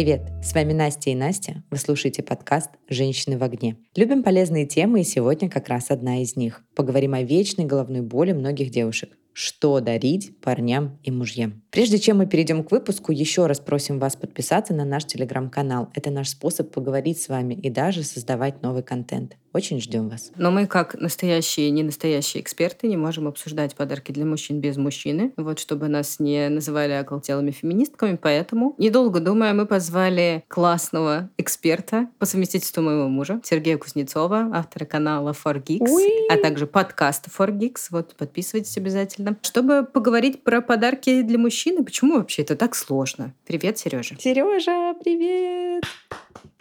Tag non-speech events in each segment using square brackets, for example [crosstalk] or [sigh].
Привет, с вами Настя и Настя. Вы слушаете подкаст «Женщины в огне». Любим полезные темы, и сегодня как раз одна из них. Поговорим о вечной головной боли многих девушек что дарить парням и мужьям. Прежде чем мы перейдем к выпуску, еще раз просим вас подписаться на наш телеграм-канал. Это наш способ поговорить с вами и даже создавать новый контент. Очень ждем вас. Но мы, как настоящие и не настоящие эксперты, не можем обсуждать подарки для мужчин без мужчины. Вот чтобы нас не называли околтелыми феминистками. Поэтому, недолго думая, мы позвали классного эксперта по совместительству моего мужа, Сергея Кузнецова, автора канала 4Geeks, Уи! а также подкаста 4Geeks. Вот подписывайтесь обязательно. Чтобы поговорить про подарки для мужчины. Почему вообще это так сложно? Привет, Сережа. Сережа, привет!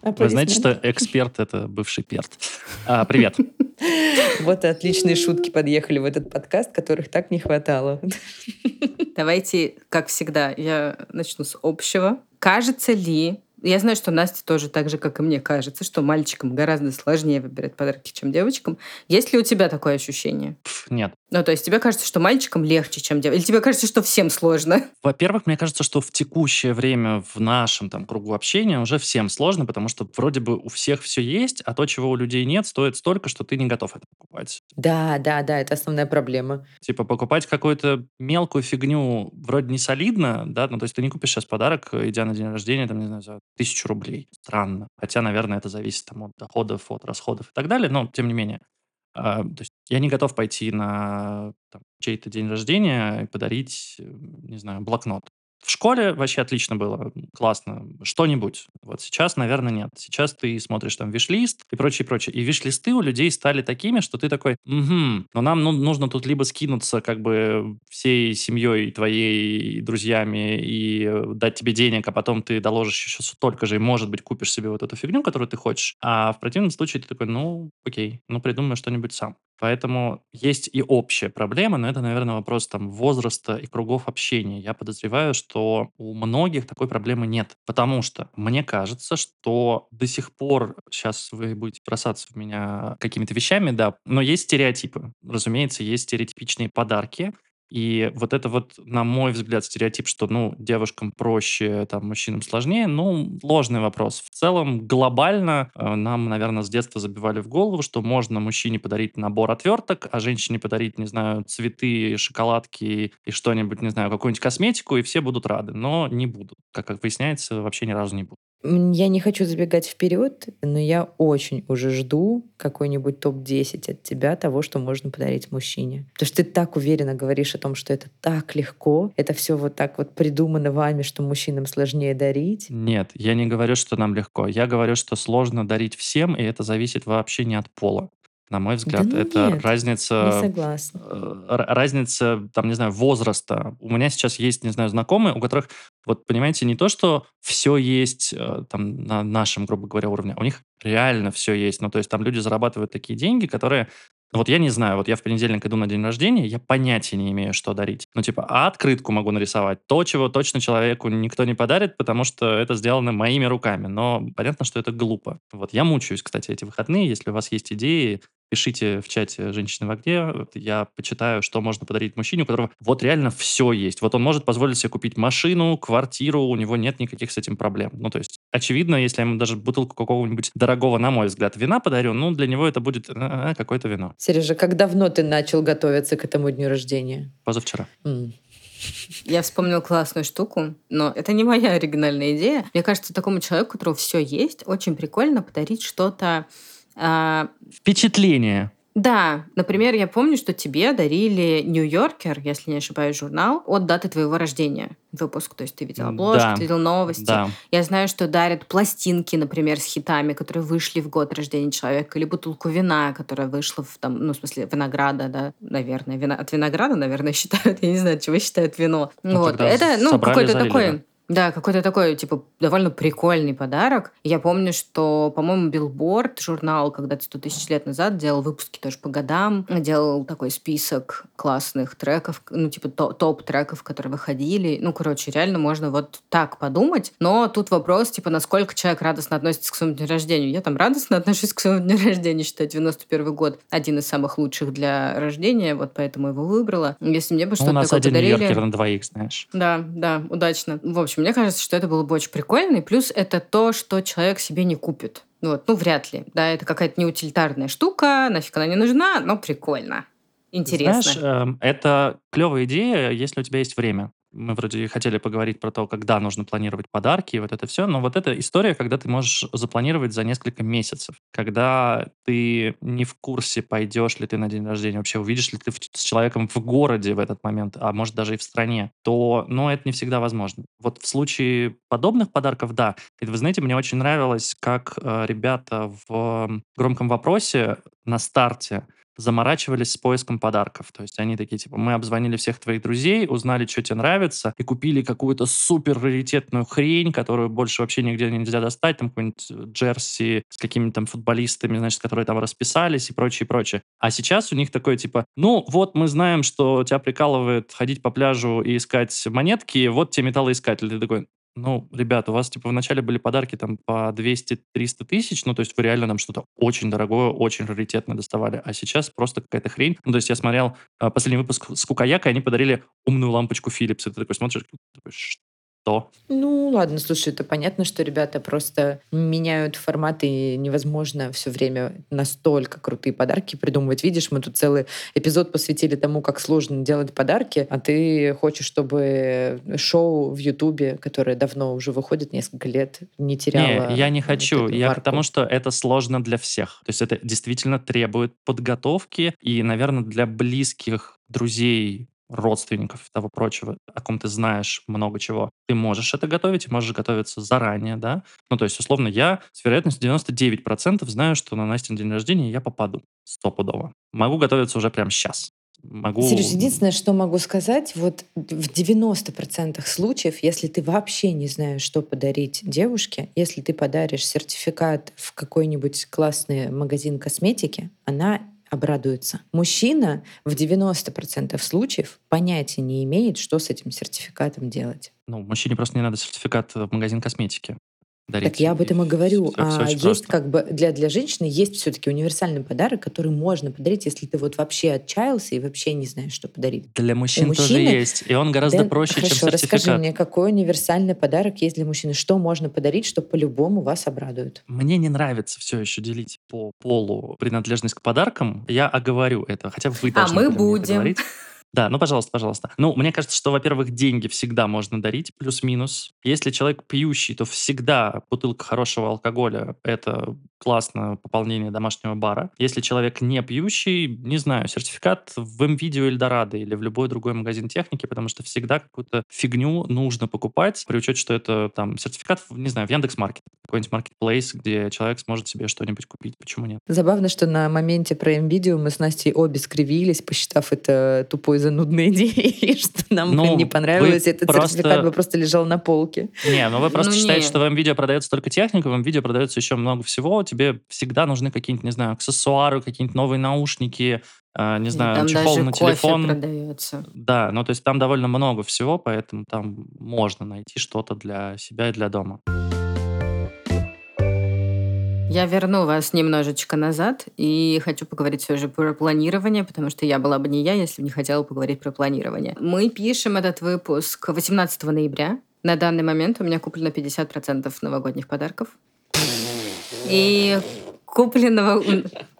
Вы знаете, что эксперт — это бывший перт. А, привет. [laughs] Вот и отличные шутки подъехали в этот подкаст, которых так не хватало. [laughs] Давайте, как всегда, я начну с общего. Кажется ли я знаю, что Настя тоже так же, как и мне кажется, что мальчикам гораздо сложнее выбирать подарки, чем девочкам. Есть ли у тебя такое ощущение? Нет. Ну, то есть тебе кажется, что мальчикам легче, чем девочкам? Или тебе кажется, что всем сложно? [laughs] Во-первых, мне кажется, что в текущее время в нашем там кругу общения уже всем сложно, потому что вроде бы у всех все есть, а то, чего у людей нет, стоит столько, что ты не готов это покупать. Да, да, да, это основная проблема. Типа покупать какую-то мелкую фигню вроде не солидно, да, ну то есть ты не купишь сейчас подарок, идя на день рождения, там, не знаю, за тысячу рублей. Странно. Хотя, наверное, это зависит там, от доходов, от расходов и так далее, но тем не менее. А, то есть я не готов пойти на чей-то день рождения и подарить, не знаю, блокнот. В школе вообще отлично было, классно, что-нибудь. Вот сейчас, наверное, нет. Сейчас ты смотришь там виш-лист и прочее, прочее. И виш-листы у людей стали такими, что ты такой, угу, но нам ну, нужно тут либо скинуться как бы всей семьей твоей, друзьями и дать тебе денег, а потом ты доложишь еще столько же и, может быть, купишь себе вот эту фигню, которую ты хочешь. А в противном случае ты такой, ну, окей, ну, придумай что-нибудь сам. Поэтому есть и общая проблема, но это, наверное, вопрос там возраста и кругов общения. Я подозреваю, что у многих такой проблемы нет. Потому что мне кажется, что до сих пор, сейчас вы будете бросаться в меня какими-то вещами, да, но есть стереотипы. Разумеется, есть стереотипичные подарки, и вот это вот, на мой взгляд, стереотип, что, ну, девушкам проще, там, мужчинам сложнее, ну, ложный вопрос. В целом, глобально э, нам, наверное, с детства забивали в голову, что можно мужчине подарить набор отверток, а женщине подарить, не знаю, цветы, шоколадки и что-нибудь, не знаю, какую-нибудь косметику, и все будут рады. Но не будут. Как, как выясняется, вообще ни разу не будут. Я не хочу забегать вперед, но я очень уже жду какой-нибудь топ-10 от тебя того, что можно подарить мужчине. Потому что ты так уверенно говоришь о том, что это так легко, это все вот так вот придумано вами, что мужчинам сложнее дарить. Нет, я не говорю, что нам легко. Я говорю, что сложно дарить всем, и это зависит вообще не от пола. На мой взгляд, да это нет, разница, не согласна. Э, разница, там, не знаю, возраста. У меня сейчас есть, не знаю, знакомые, у которых, вот, понимаете, не то, что все есть э, там на нашем, грубо говоря, уровне, а у них реально все есть. Ну, то есть там люди зарабатывают такие деньги, которые вот я не знаю, вот я в понедельник иду на день рождения, я понятия не имею, что дарить. Ну, типа, а открытку могу нарисовать. То, чего точно человеку никто не подарит, потому что это сделано моими руками. Но понятно, что это глупо. Вот я мучаюсь, кстати, эти выходные. Если у вас есть идеи, пишите в чате «Женщины в огне». Я почитаю, что можно подарить мужчине, у которого вот реально все есть. Вот он может позволить себе купить машину, квартиру, у него нет никаких с этим проблем. Ну, то есть, очевидно, если я ему даже бутылку какого-нибудь дорогого, на мой взгляд, вина подарю, ну, для него это будет э, какое-то вино. Сережа, как давно ты начал готовиться к этому дню рождения? Позавчера. Mm. Я вспомнил классную штуку, но это не моя оригинальная идея. Мне кажется, такому человеку, у которого все есть, очень прикольно подарить что-то а, Впечатление. Да, например, я помню, что тебе дарили Нью-Йоркер, если не ошибаюсь, журнал от даты твоего рождения. Выпуск, то есть ты видел обложку, да. ты видел новости. Да. Я знаю, что дарят пластинки, например, с хитами, которые вышли в год рождения человека, или бутылку вина, которая вышла в там, ну, в смысле, винограда, да, наверное. Вина... От винограда, наверное, [laughs] считают, я не знаю, чего считают вино. Ну, вот. Это, ну, какой-то такой... Да да, какой-то такой, типа, довольно прикольный подарок. Я помню, что, по-моему, Билборд, журнал, когда-то 100 тысяч лет назад, делал выпуски тоже по годам, делал такой список классных треков, ну, типа, топ-треков, которые выходили. Ну, короче, реально можно вот так подумать. Но тут вопрос, типа, насколько человек радостно относится к своему дню рождения. Я там радостно [laughs] отношусь к своему дню рождения, считаю, 91 год один из самых лучших для рождения, вот поэтому его выбрала. Если мне бы ну, что-то такое подарили... У нас один подарили... на двоих, знаешь. Да, да, удачно. В общем, знаете, мне кажется, что это было бы очень прикольно. И плюс это то, что человек себе не купит. Вот, ну, вряд ли. Да, это какая-то неутилитарная штука, нафиг она не нужна, но прикольно. Интересно. Знаешь, эм, это клевая идея, если у тебя есть время мы вроде хотели поговорить про то, когда нужно планировать подарки и вот это все, но вот эта история, когда ты можешь запланировать за несколько месяцев, когда ты не в курсе, пойдешь ли ты на день рождения, вообще увидишь ли ты с человеком в городе в этот момент, а может даже и в стране, то, ну, это не всегда возможно. Вот в случае подобных подарков, да. И вы знаете, мне очень нравилось, как э, ребята в громком вопросе на старте заморачивались с поиском подарков. То есть они такие, типа, мы обзвонили всех твоих друзей, узнали, что тебе нравится, и купили какую-то супер раритетную хрень, которую больше вообще нигде нельзя достать, там какой-нибудь э, джерси с какими-то там футболистами, значит, которые там расписались и прочее, прочее. А сейчас у них такое, типа, ну, вот мы знаем, что тебя прикалывает ходить по пляжу и искать монетки, вот тебе металлоискатель. Ты такой, ну, ребята, у вас, типа, вначале были подарки там по 200-300 тысяч, ну, то есть вы реально нам что-то очень дорогое, очень раритетное доставали, а сейчас просто какая-то хрень. Ну, то есть я смотрел э, последний выпуск с Кукаяка, и они подарили умную лампочку Philips, и ты такой смотришь, такой, что? Ну, ладно, слушай, это понятно, что ребята просто меняют форматы, и невозможно все время настолько крутые подарки придумывать. Видишь, мы тут целый эпизод посвятили тому, как сложно делать подарки, а ты хочешь, чтобы шоу в Ютубе, которое давно уже выходит, несколько лет, не теряло... Не, я не хочу. Вот я к тому, что это сложно для всех. То есть это действительно требует подготовки, и, наверное, для близких друзей родственников и того прочего, о ком ты знаешь много чего, ты можешь это готовить, и можешь готовиться заранее, да? Ну, то есть, условно, я с вероятностью 99% знаю, что на Настин день рождения я попаду стопудово. Могу готовиться уже прямо сейчас. Могу... Сереж, единственное, что могу сказать, вот в 90% случаев, если ты вообще не знаешь, что подарить девушке, если ты подаришь сертификат в какой-нибудь классный магазин косметики, она обрадуется. Мужчина в 90% случаев понятия не имеет, что с этим сертификатом делать. Ну, мужчине просто не надо сертификат в магазин косметики дарить. Так я об этом и говорю. Все, а все есть просто. как бы для, для женщины есть все-таки универсальный подарок, который можно подарить, если ты вот вообще отчаялся и вообще не знаешь, что подарить. Для мужчин мужчины, тоже есть, и он гораздо да, проще, хорошо, чем сертификат. расскажи мне, какой универсальный подарок есть для мужчины? Что можно подарить, что по-любому вас обрадует? Мне не нравится все еще делить по полу принадлежность к подаркам. Я оговорю это, хотя вы должны А мы будем. Да, ну, пожалуйста, пожалуйста. Ну, мне кажется, что, во-первых, деньги всегда можно дарить, плюс-минус. Если человек пьющий, то всегда бутылка хорошего алкоголя – это классное пополнение домашнего бара. Если человек не пьющий, не знаю, сертификат в МВидео Эльдорадо или в любой другой магазин техники, потому что всегда какую-то фигню нужно покупать, при учете, что это там сертификат, не знаю, в Яндекс.Маркет, какой-нибудь маркетплейс, где человек сможет себе что-нибудь купить. Почему нет? Забавно, что на моменте про МВидео мы с Настей обе скривились, посчитав это тупой занудной [laughs] идеей, что нам ну, не понравилось этот просто... сертификат бы просто лежал на полке. Не, ну вы просто ну, считаете, нет. что в МВидео продается только техника, в МВидео продается еще много всего, тебе всегда нужны какие-нибудь, не знаю, аксессуары, какие-нибудь новые наушники, э, не знаю, там чехол даже на телефон. продается. Да, ну то есть там довольно много всего, поэтому там можно найти что-то для себя и для дома. Я верну вас немножечко назад и хочу поговорить все же про планирование, потому что я была бы не я, если бы не хотела поговорить про планирование. Мы пишем этот выпуск 18 ноября. На данный момент у меня куплено 50% новогодних подарков. И купленного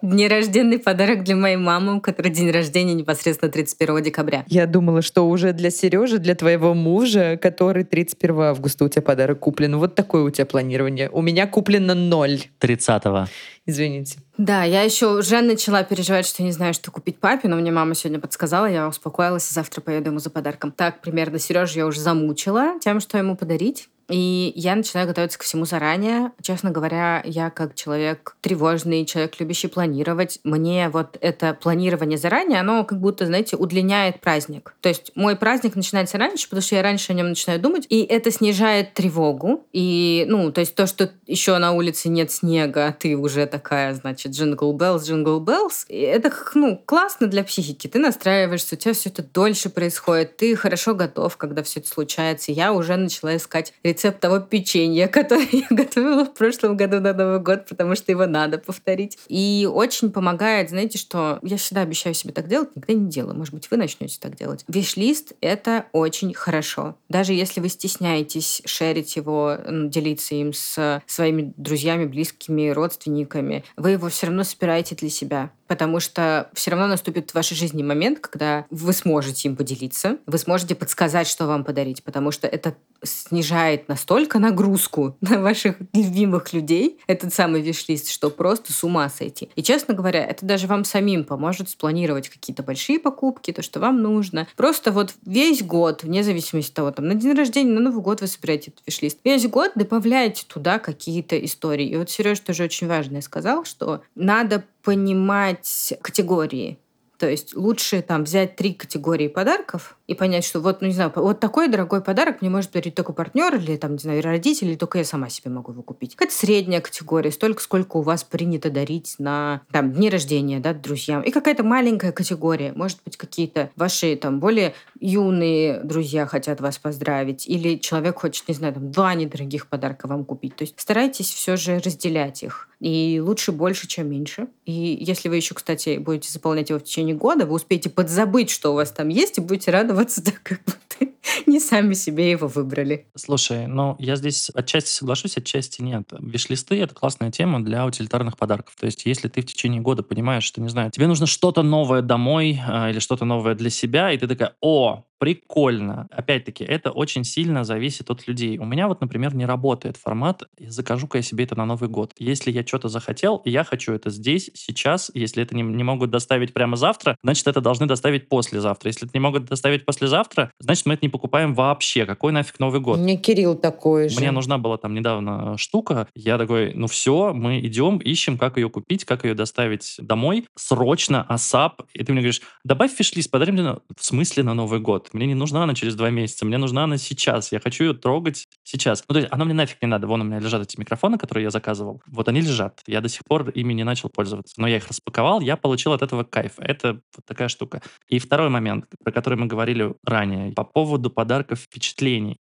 нерожденный подарок для моей мамы, у которой день рождения непосредственно 31 декабря. Я думала, что уже для Сережи, для твоего мужа, который 31 августа у тебя подарок куплен. Вот такое у тебя планирование. У меня куплено ноль. 30-го. Извините. Да, я еще уже начала переживать, что не знаю, что купить папе, но мне мама сегодня подсказала, я успокоилась, и завтра поеду ему за подарком. Так, примерно Сережу я уже замучила тем, что ему подарить. И я начинаю готовиться ко всему заранее. Честно говоря, я как человек тревожный, человек, любящий планировать, мне вот это планирование заранее, оно как будто, знаете, удлиняет праздник. То есть мой праздник начинается раньше, потому что я раньше о нем начинаю думать, и это снижает тревогу. И, ну, то есть то, что еще на улице нет снега, а ты уже такая, значит, jingle bells, jingle bells, это, ну, классно для психики. Ты настраиваешься, у тебя все это дольше происходит, ты хорошо готов, когда все это случается. Я уже начала искать рецепты рецепт того печенья, [laughs] которое я готовила в прошлом году на Новый год, потому что его надо повторить. И очень помогает, знаете, что я всегда обещаю себе так делать, никогда не делаю. Может быть, вы начнете так делать. Виш-лист — это очень хорошо. Даже если вы стесняетесь шерить его, делиться им с своими друзьями, близкими, родственниками, вы его все равно собираете для себя потому что все равно наступит в вашей жизни момент, когда вы сможете им поделиться, вы сможете подсказать, что вам подарить, потому что это снижает настолько нагрузку [laughs] на ваших любимых людей, этот самый виш-лист, что просто с ума сойти. И, честно говоря, это даже вам самим поможет спланировать какие-то большие покупки, то, что вам нужно. Просто вот весь год, вне зависимости от того, там, на день рождения, на Новый год вы собираете этот виш-лист, весь год добавляете туда какие-то истории. И вот Сереж тоже очень важное сказал, что надо понимать категории. То есть лучше там взять три категории подарков, и понять, что вот, ну не знаю, вот такой дорогой подарок мне может дарить только партнер или там, не знаю, родители, или только я сама себе могу его купить. Какая-то средняя категория, столько, сколько у вас принято дарить на там дни рождения, да, друзьям. И какая-то маленькая категория, может быть, какие-то ваши там более юные друзья хотят вас поздравить, или человек хочет, не знаю, там два недорогих подарка вам купить. То есть старайтесь все же разделять их. И лучше больше, чем меньше. И если вы еще, кстати, будете заполнять его в течение года, вы успеете подзабыть, что у вас там есть, и будете радоваться радоваться так, [laughs] как будто [laughs] не сами себе его выбрали. Слушай, ну я здесь отчасти соглашусь, отчасти нет. Виш-листы — это классная тема для утилитарных подарков. То есть если ты в течение года понимаешь, что, не знаю, тебе нужно что-то новое домой э, или что-то новое для себя, и ты такая, о, прикольно. Опять-таки, это очень сильно зависит от людей. У меня вот, например, не работает формат «закажу-ка я себе это на Новый год». Если я что-то захотел, и я хочу это здесь, сейчас, если это не, не могут доставить прямо завтра, значит, это должны доставить послезавтра. Если это не могут доставить послезавтра, значит, мы это не покупаем вообще. Какой нафиг Новый год? Мне Кирилл такой же. Мне нужна была там недавно штука. Я такой, ну все, мы идем, ищем, как ее купить, как ее доставить домой. Срочно, асап. И ты мне говоришь, добавь фиш-лист, подари мне... В смысле на Новый год? Мне не нужна она через два месяца, мне нужна она сейчас. Я хочу ее трогать сейчас. Ну, то есть она мне нафиг не надо. Вон у меня лежат эти микрофоны, которые я заказывал. Вот они лежат. Я до сих пор ими не начал пользоваться. Но я их распаковал, я получил от этого кайф. Это вот такая штука. И второй момент, про который мы говорили ранее, по поводу подарков впечатлений.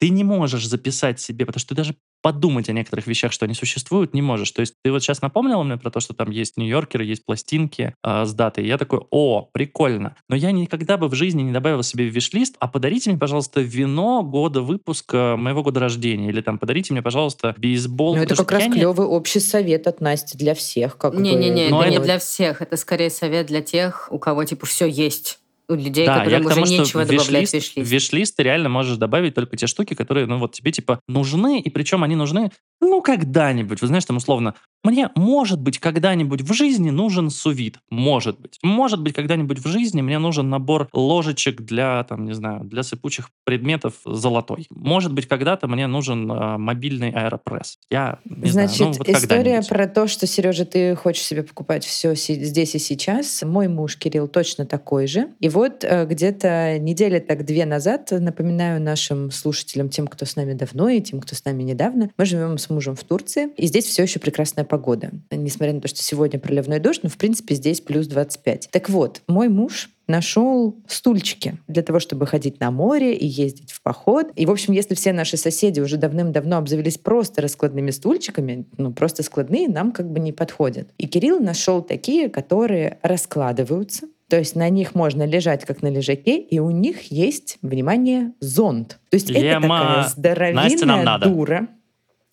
Ты не можешь записать себе, потому что ты даже подумать о некоторых вещах, что они существуют, не можешь. То есть ты вот сейчас напомнила мне про то, что там есть нью-йоркеры, есть пластинки э, с датой. И я такой, о, прикольно. Но я никогда бы в жизни не добавил себе в виш-лист, а подарите мне, пожалуйста, вино года выпуска моего года рождения. Или там подарите мне, пожалуйста, бейсбол. Ну это как раз не... клевый общий совет от Насти для всех. Не-не-не, это не для всех. Это скорее совет для тех, у кого типа все есть у людей, да, которым уже тому, нечего добавлять в виш-лист. Ты реально можешь добавить только те штуки, которые, ну вот тебе типа нужны, и причем они нужны, ну, когда-нибудь. Вы знаешь, там условно, мне, может быть, когда-нибудь в жизни нужен сувид. Может быть. Может быть, когда-нибудь в жизни мне нужен набор ложечек для, там, не знаю, для сыпучих предметов золотой. Может быть, когда-то мне нужен э, мобильный аэропресс. Я не Значит, знаю. Ну, вот история про то, что, Сережа, ты хочешь себе покупать все здесь и сейчас. Мой муж Кирилл точно такой же. И вот э, где-то недели так две назад, напоминаю нашим слушателям, тем, кто с нами давно и тем, кто с нами недавно, мы живем с мужем в Турции, и здесь все еще прекрасная погода. Несмотря на то, что сегодня проливной дождь, но в принципе здесь плюс 25. Так вот, мой муж нашел стульчики для того, чтобы ходить на море и ездить в поход. И, в общем, если все наши соседи уже давным-давно обзавелись просто раскладными стульчиками, ну, просто складные, нам как бы не подходят. И Кирилл нашел такие, которые раскладываются, то есть на них можно лежать, как на лежаке, и у них есть, внимание, зонт. То есть Ема. это такая здоровенная дура,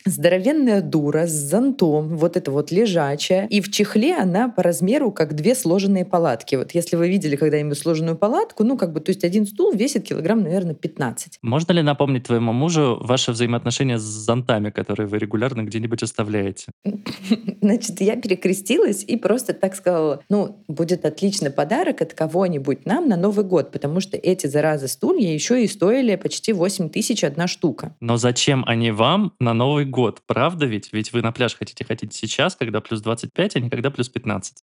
Здоровенная дура с зонтом, вот это вот лежачая. И в чехле она по размеру как две сложенные палатки. Вот если вы видели когда-нибудь сложенную палатку, ну как бы, то есть один стул весит килограмм, наверное, 15. Можно ли напомнить твоему мужу ваши взаимоотношения с зонтами, которые вы регулярно где-нибудь оставляете? [laughs] Значит, я перекрестилась и просто так сказала, ну, будет отличный подарок от кого-нибудь нам на Новый год, потому что эти, заразы, стулья еще и стоили почти 8 тысяч одна штука. Но зачем они вам на Новый год, правда ведь? Ведь вы на пляж хотите ходить сейчас, когда плюс 25, а не когда плюс 15.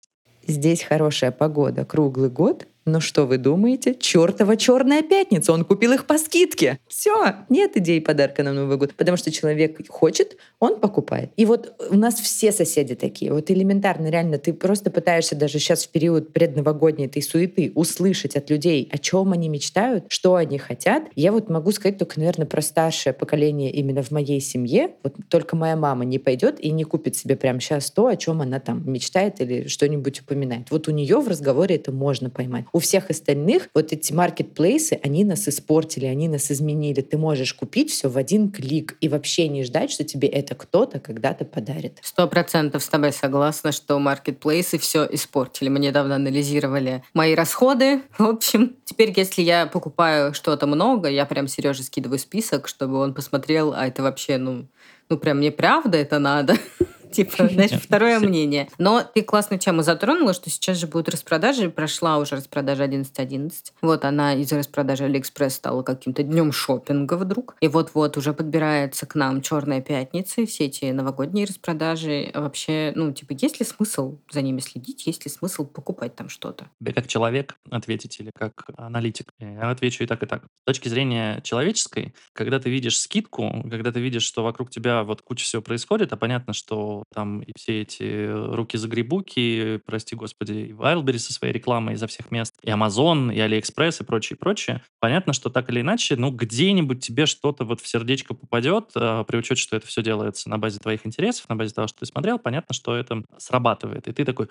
Здесь хорошая погода круглый год, Но что вы думаете? Чертова черная пятница, он купил их по скидке. Все, нет идеи подарка на Новый год, потому что человек хочет, он покупает. И вот у нас все соседи такие. Вот элементарно, реально, ты просто пытаешься даже сейчас в период предновогодней этой суеты услышать от людей, о чем они мечтают, что они хотят. Я вот могу сказать только, наверное, про старшее поколение именно в моей семье. Вот только моя мама не пойдет и не купит себе прямо сейчас то, о чем она там мечтает или что-нибудь упоминает. Вот у нее в разговоре это можно поймать. У всех остальных вот эти маркетплейсы, они нас испортили, они нас изменили. Ты можешь купить все в один клик и вообще не ждать, что тебе это кто-то когда-то подарит. Сто процентов с тобой согласна, что маркетплейсы все испортили. Мы недавно анализировали мои расходы. В общем, теперь, если я покупаю что-то много, я прям Сереже скидываю список, чтобы он посмотрел, а это вообще, ну, ну прям мне правда это надо. [laughs] Типа, [laughs] знаешь, второе мнение. Но ты классную тему затронула, что сейчас же будут распродажи. Прошла уже распродажа 11.11. Вот она из распродажи Алиэкспресс стала каким-то днем шопинга вдруг. И вот-вот уже подбирается к нам Черная пятница и все эти новогодние распродажи. Вообще, ну, типа, есть ли смысл за ними следить? Есть ли смысл покупать там что-то? Тебе как человек ответить или как аналитик? Я отвечу и так, и так. С точки зрения человеческой, когда ты видишь скидку, когда ты видишь, что вокруг тебя вот куча всего происходит, а понятно, что там и все эти руки-загребуки, прости господи, и Wildberries со своей рекламой изо всех мест, и Amazon, и AliExpress, и прочее, прочее. Понятно, что так или иначе, ну, где-нибудь тебе что-то вот в сердечко попадет, э, при учете, что это все делается на базе твоих интересов, на базе того, что ты смотрел, понятно, что это срабатывает. И ты такой,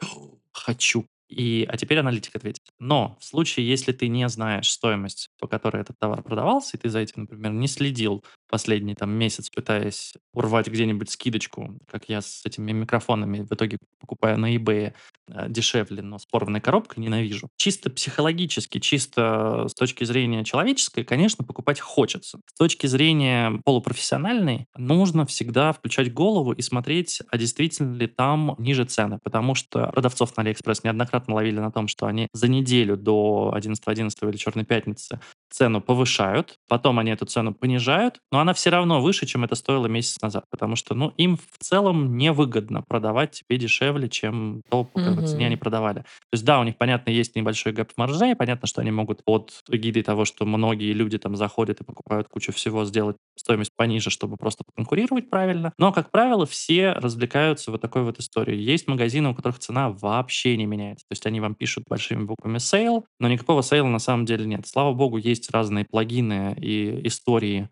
хочу. И, а теперь аналитик ответит. Но в случае, если ты не знаешь стоимость, по которой этот товар продавался, и ты за этим, например, не следил последний там месяц, пытаясь урвать где-нибудь скидочку, как я с этими микрофонами в итоге покупаю на eBay э, дешевле, но с порванной коробкой ненавижу. Чисто психологически, чисто с точки зрения человеческой, конечно, покупать хочется. С точки зрения полупрофессиональной, нужно всегда включать голову и смотреть, а действительно ли там ниже цены, потому что продавцов на Алиэкспресс неоднократно ловили на том, что они за неделю до 11.11 .11 или Черной пятницы цену повышают, потом они эту цену понижают, но она все равно выше, чем это стоило месяц назад, потому что, ну, им в целом невыгодно продавать тебе дешевле, чем то, по какой цене они продавали. То есть, да, у них, понятно, есть небольшой gap в марже, и понятно, что они могут под эгидой того, что многие люди там заходят и покупают кучу всего, сделать стоимость пониже, чтобы просто конкурировать правильно. Но, как правило, все развлекаются вот такой вот историей. Есть магазины, у которых цена вообще не меняется. То есть они вам пишут большими буквами sale, но никакого sale а на самом деле нет. Слава богу, есть разные плагины и истории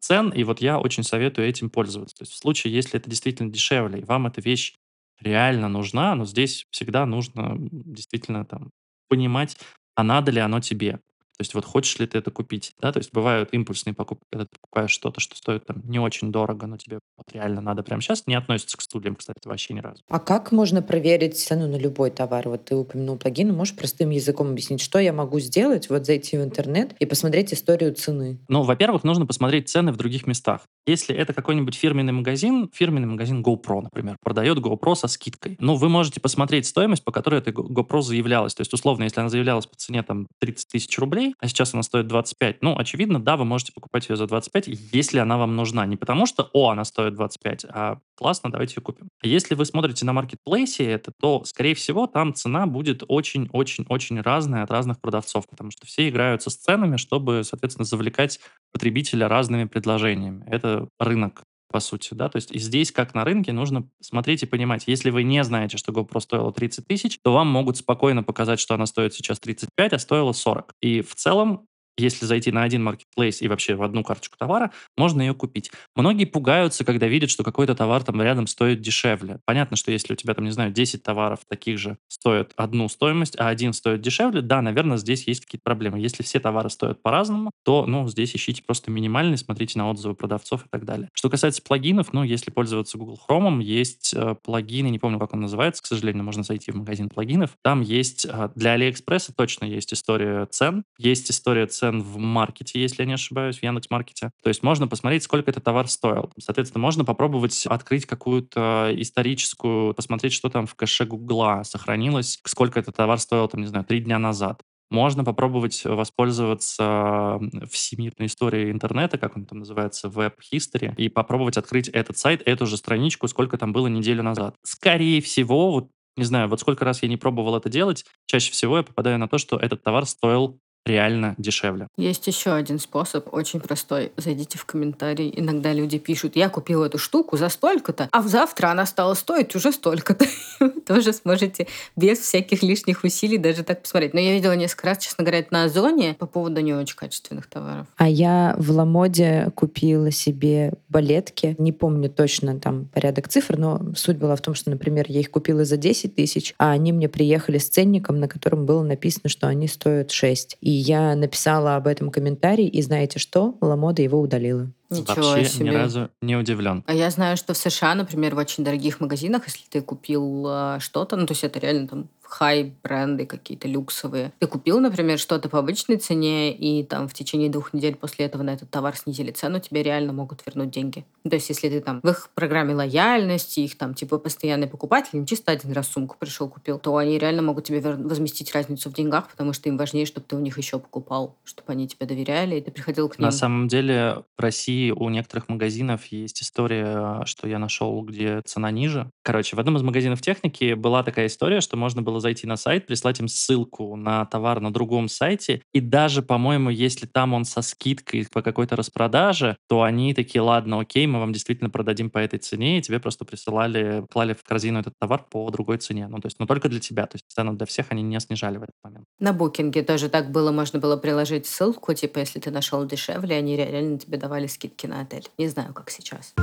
цен, и вот я очень советую этим пользоваться. То есть в случае, если это действительно дешевле, и вам эта вещь реально нужна, но здесь всегда нужно действительно там понимать, а надо ли оно тебе. То есть вот хочешь ли ты это купить, да, то есть бывают импульсные покупки, когда ты покупаешь что-то, что стоит там не очень дорого, но тебе вот реально надо прямо сейчас, не относится к студиям, кстати, вообще ни разу. А как можно проверить цену на любой товар? Вот ты упомянул плагин, можешь простым языком объяснить, что я могу сделать, вот зайти в интернет и посмотреть историю цены? Ну, во-первых, нужно посмотреть цены в других местах. Если это какой-нибудь фирменный магазин, фирменный магазин GoPro, например, продает GoPro со скидкой, ну, вы можете посмотреть стоимость, по которой эта GoPro заявлялась. То есть, условно, если она заявлялась по цене там 30 тысяч а сейчас она стоит 25. Ну, очевидно, да, вы можете покупать ее за 25, если она вам нужна. Не потому что, о, она стоит 25, а классно, давайте ее купим. Если вы смотрите на маркетплейсе это, то, скорее всего, там цена будет очень-очень-очень разная от разных продавцов, потому что все играются с ценами, чтобы, соответственно, завлекать потребителя разными предложениями. Это рынок по сути, да, то есть и здесь, как на рынке, нужно смотреть и понимать, если вы не знаете, что GoPro стоила 30 тысяч, то вам могут спокойно показать, что она стоит сейчас 35, а стоила 40. И в целом если зайти на один маркетплейс и вообще в одну карточку товара, можно ее купить. Многие пугаются, когда видят, что какой-то товар там рядом стоит дешевле. Понятно, что если у тебя там, не знаю, 10 товаров таких же стоят одну стоимость, а один стоит дешевле, да, наверное, здесь есть какие-то проблемы. Если все товары стоят по-разному, то, ну, здесь ищите просто минимальный, смотрите на отзывы продавцов и так далее. Что касается плагинов, ну, если пользоваться Google Chrome, есть э, плагины, не помню, как он называется, к сожалению, можно зайти в магазин плагинов. Там есть, э, для AliExpress точно есть история цен, есть история цен цен в маркете, если я не ошибаюсь, в Яндекс.Маркете. То есть можно посмотреть, сколько этот товар стоил. Соответственно, можно попробовать открыть какую-то историческую, посмотреть, что там в кэше Гугла сохранилось, сколько этот товар стоил, там, не знаю, три дня назад. Можно попробовать воспользоваться всемирной историей интернета, как он там называется, Web History, и попробовать открыть этот сайт, эту же страничку, сколько там было неделю назад. Скорее всего, вот не знаю, вот сколько раз я не пробовал это делать, чаще всего я попадаю на то, что этот товар стоил реально дешевле. Есть еще один способ, очень простой. Зайдите в комментарии. Иногда люди пишут, я купил эту штуку за столько-то, а завтра она стала стоить уже столько-то. [laughs] Тоже сможете без всяких лишних усилий даже так посмотреть. Но я видела несколько раз, честно говоря, на Озоне по поводу не очень качественных товаров. А я в Ламоде купила себе балетки. Не помню точно там порядок цифр, но суть была в том, что, например, я их купила за 10 тысяч, а они мне приехали с ценником, на котором было написано, что они стоят 6. И я написала об этом комментарий, и знаете что? Ламода его удалила. Ничего Вообще себе. ни разу не удивлен. А я знаю, что в США, например, в очень дорогих магазинах, если ты купил э, что-то, ну, то есть это реально там хай бренды какие-то люксовые. Ты купил, например, что-то по обычной цене, и там в течение двух недель после этого на этот товар снизили цену, тебе реально могут вернуть деньги. То есть если ты там в их программе лояльности, их там типа постоянный покупатель, не чисто один раз сумку пришел купил, то они реально могут тебе вер- возместить разницу в деньгах, потому что им важнее, чтобы ты у них еще покупал, чтобы они тебе доверяли, и ты приходил к ним. На самом деле в России у некоторых магазинов есть история, что я нашел, где цена ниже. Короче, в одном из магазинов техники была такая история, что можно было зайти на сайт, прислать им ссылку на товар на другом сайте, и даже, по-моему, если там он со скидкой по какой-то распродаже, то они такие, ладно, окей, мы вам действительно продадим по этой цене, и тебе просто присылали, клали в корзину этот товар по другой цене. Ну, то есть, но только для тебя. То есть цену для всех они не снижали в этот момент. На букинге тоже так было, можно было приложить ссылку, типа, если ты нашел дешевле, они ре- реально тебе давали скидки на отель. Не знаю, как сейчас.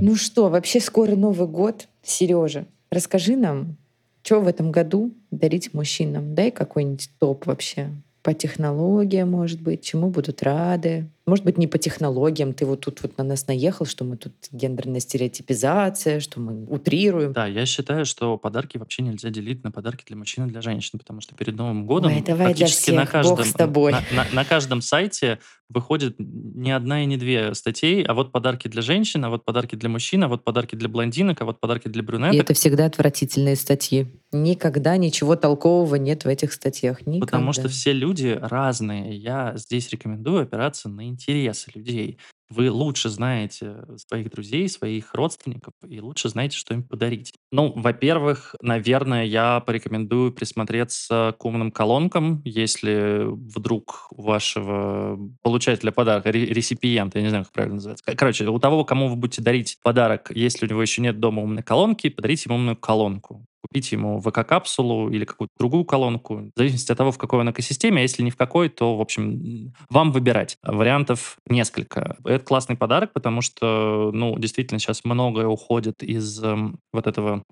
Ну что, вообще скоро Новый год. Сережа, расскажи нам, что в этом году дарить мужчинам? Дай какой-нибудь топ вообще. По технологиям, может быть, чему будут рады. Может быть, не по технологиям. Ты вот тут вот на нас наехал, что мы тут гендерная стереотипизация, что мы утрируем. Да, я считаю, что подарки вообще нельзя делить на подарки для мужчин и для женщин, потому что перед Новым годом Ой, давай практически на каждом, с тобой. На, на- на каждом сайте выходит не одна и не две статей, а вот подарки для женщин, а вот подарки для мужчин, а вот подарки для блондинок, а вот подарки для И брюнеток. это всегда отвратительные статьи. Никогда ничего толкового нет в этих статьях. Никогда. Потому что все люди разные. Я здесь рекомендую опираться на интересы людей. Вы лучше знаете своих друзей, своих родственников, и лучше знаете, что им подарить. Ну, во-первых, наверное, я порекомендую присмотреться к умным колонкам, если вдруг у вашего получателя подарка, ре- ресипиента, я не знаю, как правильно называется. Короче, у того, кому вы будете дарить подарок, если у него еще нет дома умной колонки, подарите ему умную колонку. Купите ему ВК-капсулу или какую-то другую колонку, в зависимости от того, в какой он экосистеме. А если не в какой, то, в общем, вам выбирать. Вариантов несколько. Это классный подарок, потому что, ну, действительно, сейчас многое уходит из эм, вот этого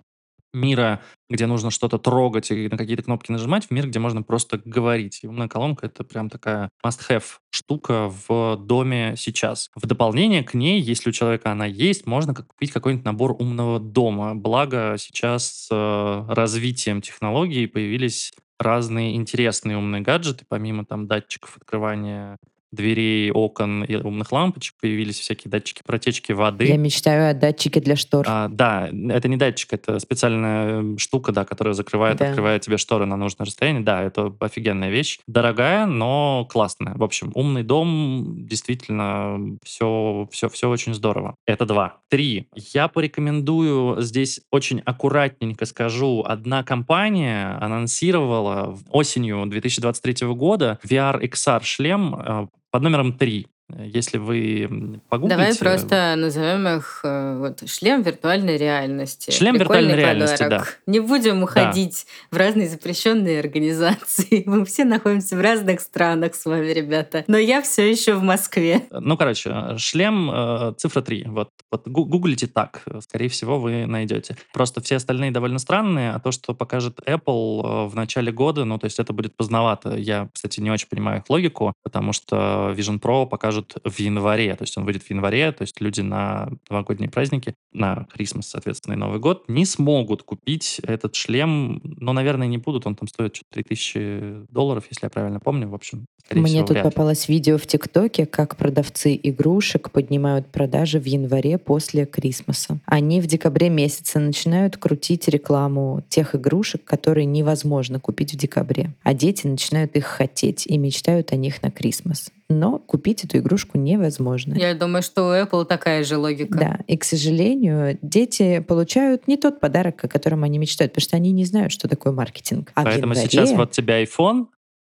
мира, где нужно что-то трогать и на какие-то кнопки нажимать, в мир, где можно просто говорить. И умная колонка — это прям такая must-have штука в доме сейчас. В дополнение к ней, если у человека она есть, можно купить какой-нибудь набор умного дома. Благо сейчас с э, развитием технологий появились разные интересные умные гаджеты, помимо там датчиков открывания дверей, окон и умных лампочек, появились всякие датчики протечки воды. Я мечтаю о датчике для штор. А, да, это не датчик, это специальная э, штука, да, которая закрывает, Да. открывает тебе шторы на нужное расстояние. Да, это офигенная вещь. Дорогая, но классная. В общем, умный дом, действительно, все, все, все очень здорово. Это два. Три. Я порекомендую здесь очень аккуратненько скажу. Одна компания анонсировала осенью 2023 года VR XR шлем э, под номером 3. Если вы погуглите... Давай просто назовем их э, вот, шлем виртуальной реальности. Шлем Прикольный виртуальной реальности, подарок. Не будем уходить в разные запрещенные организации. [laughs] Мы все находимся в разных странах с вами, ребята. Но я все еще в Москве. Ну, короче, шлем э, цифра 3. Вот, вот гу- гуглите так, скорее всего, вы найдете. Просто все остальные довольно странные, а то, что покажет Apple э, в начале года, ну, то есть это будет поздновато. Я, кстати, не очень понимаю их логику, потому что Vision Pro покажут в январе, то есть он выйдет в январе, то есть люди на новогодние праздники, на Крисмас, соответственно, и Новый год, не смогут купить этот шлем, но, наверное, не будут, он там стоит что-то 3000 долларов, если я правильно помню, в общем, Мне всего, тут попалось видео в ТикТоке, как продавцы игрушек поднимают продажи в январе после Крисмаса. Они в декабре месяце начинают крутить рекламу тех игрушек, которые невозможно купить в декабре. А дети начинают их хотеть и мечтают о них на Крисмас. Но купить эту игрушку невозможно. Я думаю, что у Apple такая же логика. Да, и, к сожалению, дети получают не тот подарок, о котором они мечтают, потому что они не знают, что такое маркетинг. А Поэтому январе... сейчас вот тебе iPhone,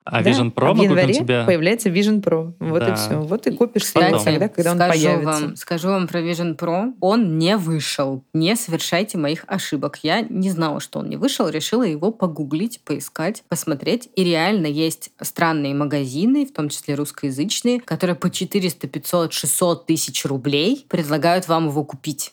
а да, Vision Pro а в январе тебя... появляется Vision Pro. Вот да. и все. Вот и купишь Кстати, тогда, когда он появится. Вам, скажу вам про Vision Pro. Он не вышел. Не совершайте моих ошибок. Я не знала, что он не вышел. Решила его погуглить, поискать, посмотреть. И реально есть странные магазины, в том числе русскоязычные, которые по 400, 500, 600 тысяч рублей предлагают вам его купить.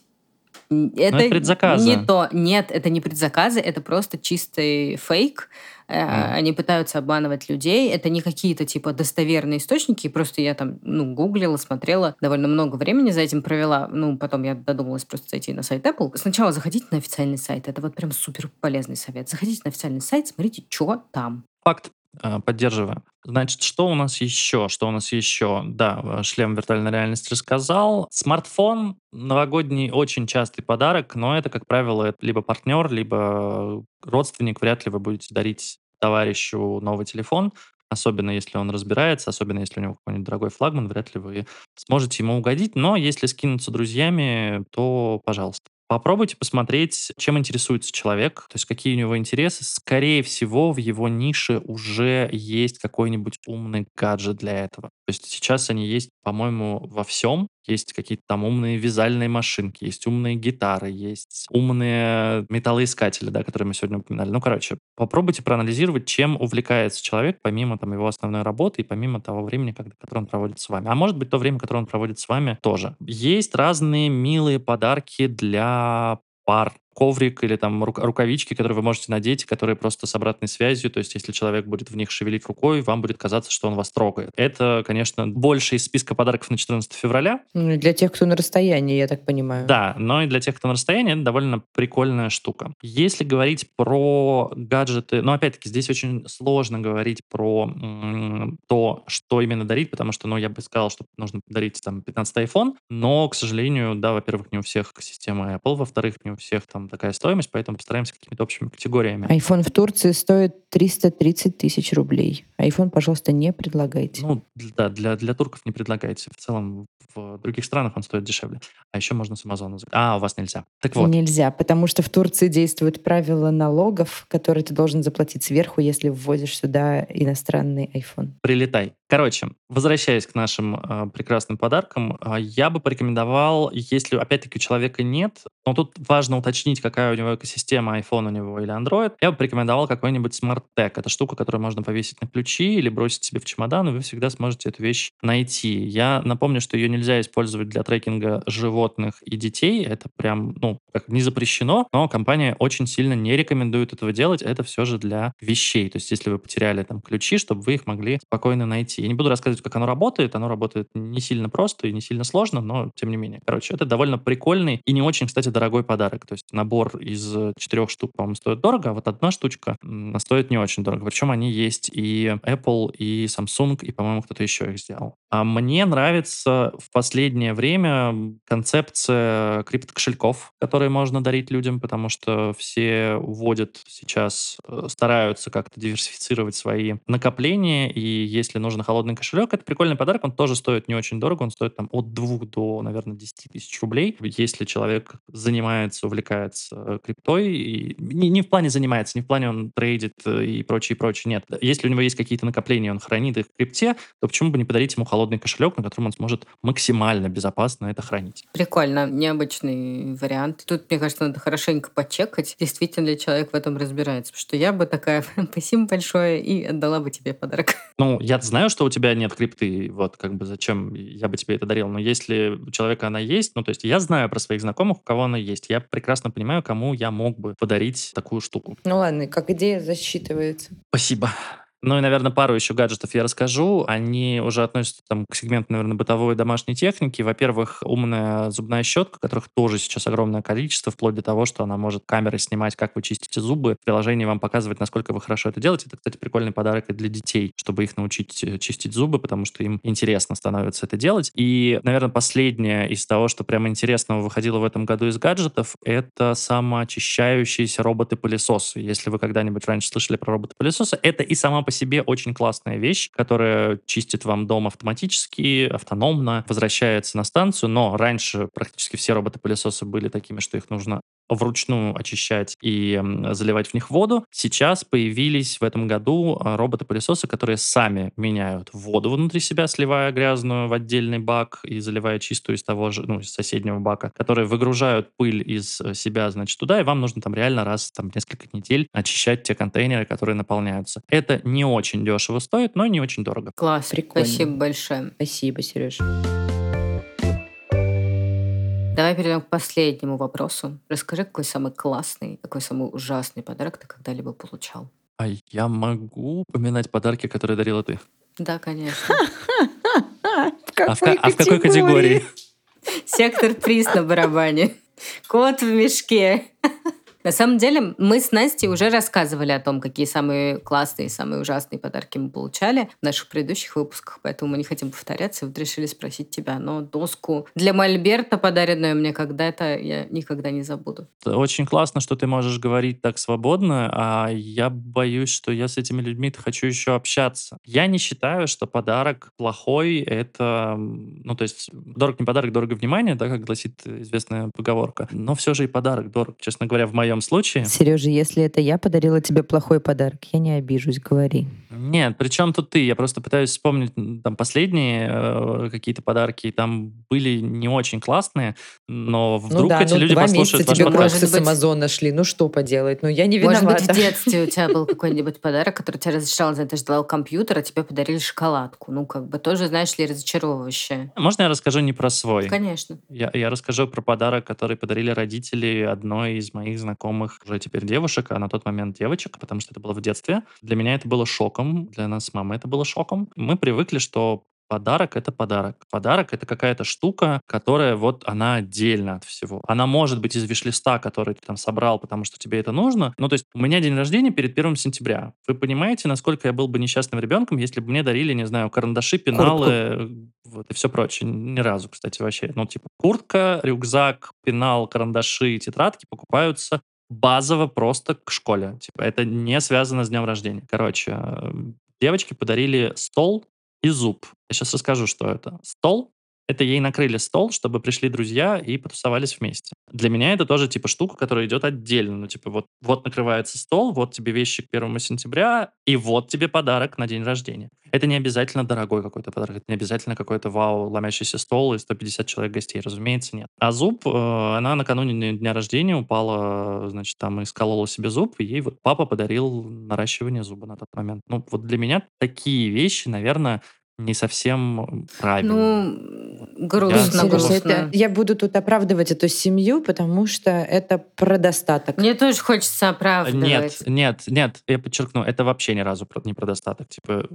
Это, это предзаказы. не то. Нет, это не предзаказы, это просто чистый фейк. Mm. Они пытаются обманывать людей. Это не какие-то типа достоверные источники. Просто я там, ну, гуглила, смотрела, довольно много времени за этим провела. Ну, потом я додумалась просто зайти на сайт Apple. Сначала заходите на официальный сайт. Это вот прям супер полезный совет. Заходите на официальный сайт, смотрите, что там. Факт. А, поддерживаю. Значит, что у нас еще? Что у нас еще? Да, шлем виртуальной реальности рассказал. Смартфон новогодний очень частый подарок, но это, как правило, либо партнер, либо родственник. Вряд ли вы будете дарить товарищу новый телефон, особенно если он разбирается, особенно если у него какой-нибудь дорогой флагман, вряд ли вы сможете ему угодить. Но если скинуться друзьями, то пожалуйста. Попробуйте посмотреть, чем интересуется человек, то есть какие у него интересы. Скорее всего, в его нише уже есть какой-нибудь умный гаджет для этого. То есть сейчас они есть, по-моему, во всем. Есть какие-то там умные вязальные машинки, есть умные гитары, есть умные металлоискатели, да, которые мы сегодня упоминали. Ну, короче, попробуйте проанализировать, чем увлекается человек, помимо там его основной работы и помимо того времени, которое он проводит с вами. А может быть, то время, которое он проводит с вами, тоже. Есть разные милые подарки для пар коврик или там рукавички, которые вы можете надеть, которые просто с обратной связью, то есть если человек будет в них шевелить рукой, вам будет казаться, что он вас трогает. Это, конечно, больше из списка подарков на 14 февраля. Ну, для тех, кто на расстоянии, я так понимаю. Да, но и для тех, кто на расстоянии, это довольно прикольная штука. Если говорить про гаджеты, ну, опять-таки, здесь очень сложно говорить про м- то, что именно дарить, потому что, ну, я бы сказал, что нужно дарить там 15 iPhone, но, к сожалению, да, во-первых, не у всех система Apple, во-вторых, не у всех там такая стоимость, поэтому постараемся какими-то общими категориями. iPhone в Турции стоит 330 тысяч рублей. iPhone, пожалуйста, не предлагайте. Ну, да, для, для турков не предлагайте. В целом в других странах он стоит дешевле. А еще можно с Амазона. А, у вас нельзя. Так вот. Нельзя, потому что в Турции действуют правила налогов, которые ты должен заплатить сверху, если ввозишь сюда иностранный iPhone. Прилетай. Короче, возвращаясь к нашим э, прекрасным подаркам, э, я бы порекомендовал, если опять-таки у человека нет, но тут важно уточнить, какая у него экосистема, iPhone у него или Android, я бы порекомендовал какой-нибудь Smart Tag. Это штука, которую можно повесить на ключи или бросить себе в чемодан, и вы всегда сможете эту вещь найти. Я напомню, что ее нельзя использовать для трекинга животных и детей. Это прям, ну, как не запрещено, но компания очень сильно не рекомендует этого делать. Это все же для вещей. То есть, если вы потеряли там ключи, чтобы вы их могли спокойно найти. Я не буду рассказывать, как оно работает. Оно работает не сильно просто и не сильно сложно, но тем не менее. Короче, это довольно прикольный и не очень, кстати, дорогой подарок. То есть набор из четырех штук, по-моему, стоит дорого, а вот одна штучка стоит не очень дорого. Причем они есть и Apple, и Samsung, и, по-моему, кто-то еще их сделал. А мне нравится в последнее время концепция криптокошельков, которые можно дарить людям, потому что все вводят сейчас, э, стараются как-то диверсифицировать свои накопления, и если нужен холодный кошелек, это прикольный подарок, он тоже стоит не очень дорого, он стоит там от 2 до, наверное, 10 тысяч рублей. Если человек занимается, увлекается криптой, и не, не в плане занимается, не в плане он трейдит э, и прочее, прочее, нет. Если у него есть какие-то накопления, он хранит их в крипте, то почему бы не подарить ему холодный кошелек, на котором он сможет максимально безопасно это хранить? Прикольно, необычный вариант. Тут, мне кажется, надо хорошенько почекать, действительно ли человек в этом разбирается, потому что я бы такая, [laughs] спасибо большое, и отдала бы тебе подарок. [laughs] Ну, я знаю, что у тебя нет крипты, вот как бы зачем я бы тебе это дарил, но если у человека она есть, ну то есть я знаю про своих знакомых, у кого она есть, я прекрасно понимаю, кому я мог бы подарить такую штуку. Ну ладно, как идея засчитывается. Спасибо. Ну и, наверное, пару еще гаджетов я расскажу. Они уже относятся там, к сегменту, наверное, бытовой и домашней техники. Во-первых, умная зубная щетка, которых тоже сейчас огромное количество, вплоть до того, что она может камерой снимать, как вы чистите зубы. Приложение вам показывает, насколько вы хорошо это делаете. Это, кстати, прикольный подарок и для детей, чтобы их научить э, чистить зубы, потому что им интересно становится это делать. И, наверное, последнее из того, что прямо интересного выходило в этом году из гаджетов, это самоочищающиеся роботы-пылесосы. Если вы когда-нибудь раньше слышали про роботы-пылесосы, это и сама по себе очень классная вещь, которая чистит вам дом автоматически, автономно, возвращается на станцию, но раньше практически все роботы-пылесосы были такими, что их нужно вручную очищать и заливать в них воду. Сейчас появились в этом году а, роботы-пылесосы, которые сами меняют воду внутри себя, сливая грязную в отдельный бак и заливая чистую из того же, ну, из соседнего бака, которые выгружают пыль из э, себя, значит, туда, и вам нужно там реально раз там несколько недель очищать те контейнеры, которые наполняются. Это не очень дешево стоит, но не очень дорого. Класс, Прикольно. спасибо большое. Спасибо, Сереж. Давай перейдем к последнему вопросу. Расскажи, какой самый классный, какой самый ужасный подарок ты когда-либо получал? А я могу упоминать подарки, которые дарила ты? Да, конечно. А [laughs] в, а в какой категории? Сектор приз на барабане. Кот в мешке. На самом деле, мы с Настей уже рассказывали о том, какие самые классные, самые ужасные подарки мы получали в наших предыдущих выпусках, поэтому мы не хотим повторяться. Вот решили спросить тебя. Но доску для Мольберта, подаренную мне когда-то, я никогда не забуду. Очень классно, что ты можешь говорить так свободно, а я боюсь, что я с этими людьми хочу еще общаться. Я не считаю, что подарок плохой, это, ну, то есть, дорог не подарок, дорого внимание, да, как гласит известная поговорка. Но все же и подарок дорог. Честно говоря, в моем моем случае. Сережа, если это я подарила тебе плохой подарок, я не обижусь, говори. Нет, причем тут ты? Я просто пытаюсь вспомнить там последние э, какие-то подарки, там были не очень классные, но ну вдруг ну да, эти ну люди два послушают месяца тебе кроксы с Амазона шли, ну что поделать, ну я не виновата. Может быть, в детстве у тебя был какой-нибудь подарок, который тебя разочаровал, ты ждал компьютер, а тебе подарили шоколадку. Ну, как бы тоже, знаешь ли, разочаровывающее. Можно я расскажу не про свой? Конечно. Я, я расскажу про подарок, который подарили родители одной из моих знакомых знакомых уже теперь девушек, а на тот момент девочек, потому что это было в детстве. Для меня это было шоком, для нас с мамой это было шоком. Мы привыкли, что Подарок — это подарок. Подарок — это какая-то штука, которая вот она отдельно от всего. Она может быть из виш-листа, который ты там собрал, потому что тебе это нужно. Ну, то есть у меня день рождения перед первым сентября. Вы понимаете, насколько я был бы несчастным ребенком, если бы мне дарили, не знаю, карандаши, пеналы, Куртку. вот, и все прочее. Ни разу, кстати, вообще. Ну, типа, куртка, рюкзак, пенал, карандаши, тетрадки покупаются базово просто к школе. Типа, это не связано с днем рождения. Короче, э, девочки подарили стол и зуб. Я сейчас расскажу, что это. Стол это ей накрыли стол, чтобы пришли друзья и потусовались вместе. Для меня это тоже типа штука, которая идет отдельно. Ну, типа, вот, вот накрывается стол, вот тебе вещи к первому сентября, и вот тебе подарок на день рождения. Это не обязательно дорогой какой-то подарок, это не обязательно какой-то вау, ломящийся стол и 150 человек гостей, разумеется, нет. А зуб, э, она накануне дня рождения упала, значит, там и сколола себе зуб, и ей вот папа подарил наращивание зуба на тот момент. Ну, вот для меня такие вещи, наверное, не совсем правильно. Ну, грустно, я, грустно. Это, я буду тут оправдывать эту семью, потому что это про достаток. Мне тоже хочется оправдывать. Нет, нет, нет, я подчеркну, это вообще ни разу не про достаток. Типа,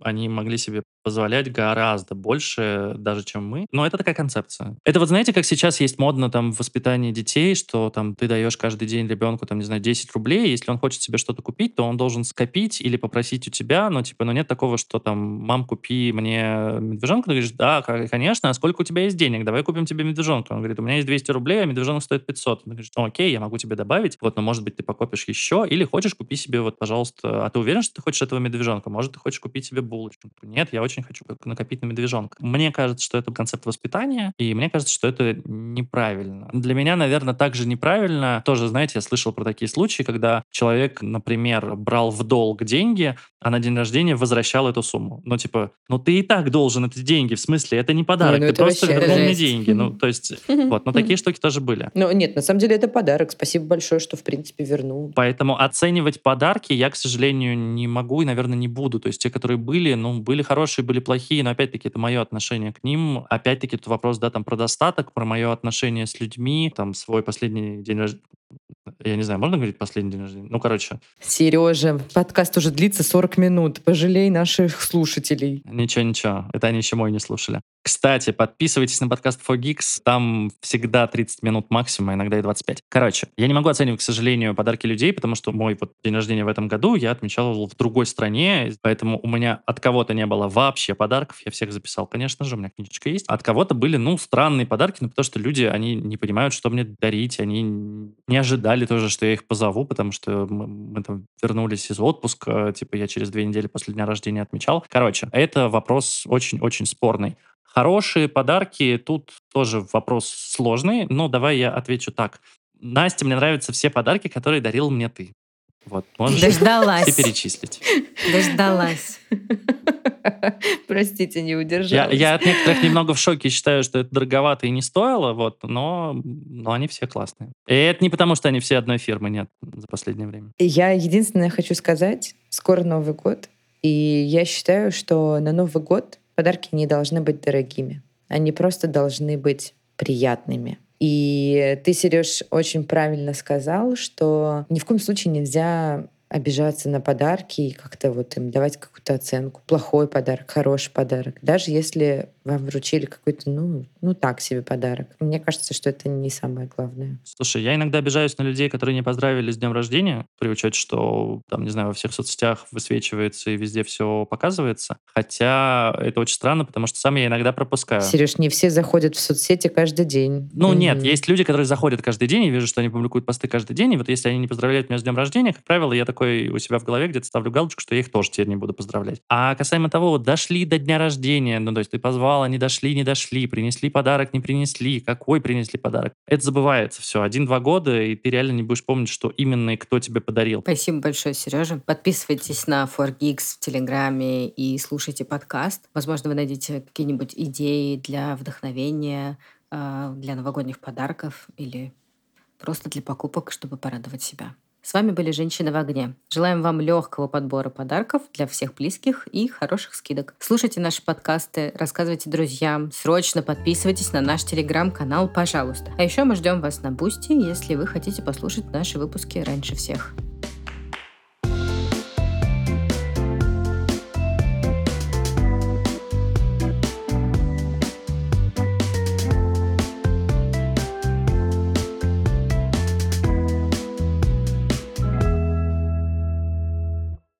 они могли себе позволять гораздо больше, даже чем мы. Но это такая концепция. Это вот знаете, как сейчас есть модно там в воспитании детей, что там ты даешь каждый день ребенку, там, не знаю, 10 рублей, если он хочет себе что-то купить, то он должен скопить или попросить у тебя, но типа, но нет такого, что там, мам, купи мне медвежонка, ты говоришь, да, конечно, а сколько у тебя есть денег? Давай купим тебе медвежонка. Он говорит, у меня есть 200 рублей, а медвежонок стоит 500. Он говорит, ну окей, я могу тебе добавить, вот, но может быть ты покопишь еще, или хочешь купи себе вот, пожалуйста, а ты уверен, что ты хочешь этого медвежонка? Может, ты хочешь купить себе булочку? Нет, я очень хочу накопить на медвежонка. Мне кажется, что это концепт воспитания, и мне кажется, что это неправильно. Для меня, наверное, также неправильно, тоже, знаете, я слышал про такие случаи, когда человек, например, брал в долг деньги, а на день рождения возвращал эту сумму. Ну, типа, ну ты и так должен эти деньги, в смысле, это не подарок, не, ну, ты просто вернул мне деньги. Ну, то есть, вот, но такие штуки тоже были. Ну, нет, на самом деле это подарок. Спасибо большое, что, в принципе, вернул. Поэтому оценивать подарки я, к сожалению, не могу и, наверное, не буду. То есть те, которые были, ну, были хорошие, были плохие, но, опять-таки, это мое отношение к ним. Опять-таки, тут вопрос, да, там, про достаток, про мое отношение с людьми, там, свой последний день рождения, я не знаю, можно говорить последний день рождения? Ну, короче. Сережа, подкаст уже длится 40 минут. Пожалей наших слушателей. Ничего, ничего. Это они еще мой не слушали. Кстати, подписывайтесь на подкаст 4Geeks. Там всегда 30 минут максимум, а иногда и 25. Короче, я не могу оценивать, к сожалению, подарки людей, потому что мой вот день рождения в этом году я отмечал в другой стране, поэтому у меня от кого-то не было вообще подарков. Я всех записал, конечно же, у меня книжечка есть. От кого-то были, ну, странные подарки, ну, потому что люди, они не понимают, что мне дарить, они не ожидают ждали тоже, что я их позову, потому что мы, мы там вернулись из отпуска, типа я через две недели после дня рождения отмечал. Короче, это вопрос очень-очень спорный. Хорошие подарки, тут тоже вопрос сложный, но давай я отвечу так. Настя, мне нравятся все подарки, которые дарил мне ты. Вот, можешь Дождалась. все перечислить. Дождалась. [laughs] Простите, не Я, удержалась. я от некоторых немного в шоке, считаю, что это дороговато и не стоило, вот, но, но они все классные. И это не потому, что они все одной фирмы, нет, за последнее время. Я единственное хочу сказать, скоро Новый год, и я считаю, что на Новый год подарки не должны быть дорогими. Они просто должны быть приятными. И ты, Сереж, очень правильно сказал, что ни в коем случае нельзя обижаться на подарки и как-то вот им давать какую-то оценку. Плохой подарок, хороший подарок. Даже если вам вручили какой-то, ну, ну так себе подарок. Мне кажется, что это не самое главное. Слушай, я иногда обижаюсь на людей, которые не поздравили с днем рождения, при учете, что, там, не знаю, во всех соцсетях высвечивается и везде все показывается. Хотя это очень странно, потому что сам я иногда пропускаю. Сереж, не все заходят в соцсети каждый день. Ну Мгм. нет, есть люди, которые заходят каждый день, и вижу, что они публикуют посты каждый день, и вот если они не поздравляют меня с днем рождения, как правило, я такой у себя в голове где-то ставлю галочку, что я их тоже теперь не буду поздравлять. А касаемо того, дошли до дня рождения, ну то есть ты позвал, они дошли, не дошли, принесли подарок, не принесли, какой принесли подарок. Это забывается все. Один-два года, и ты реально не будешь помнить, что именно и кто тебе подарил. Спасибо большое, Сережа. Подписывайтесь на 4Geeks в Телеграме и слушайте подкаст. Возможно, вы найдете какие-нибудь идеи для вдохновения, э, для новогодних подарков или просто для покупок, чтобы порадовать себя. С вами были «Женщины в огне». Желаем вам легкого подбора подарков для всех близких и хороших скидок. Слушайте наши подкасты, рассказывайте друзьям, срочно подписывайтесь на наш телеграм-канал, пожалуйста. А еще мы ждем вас на Бусти, если вы хотите послушать наши выпуски раньше всех.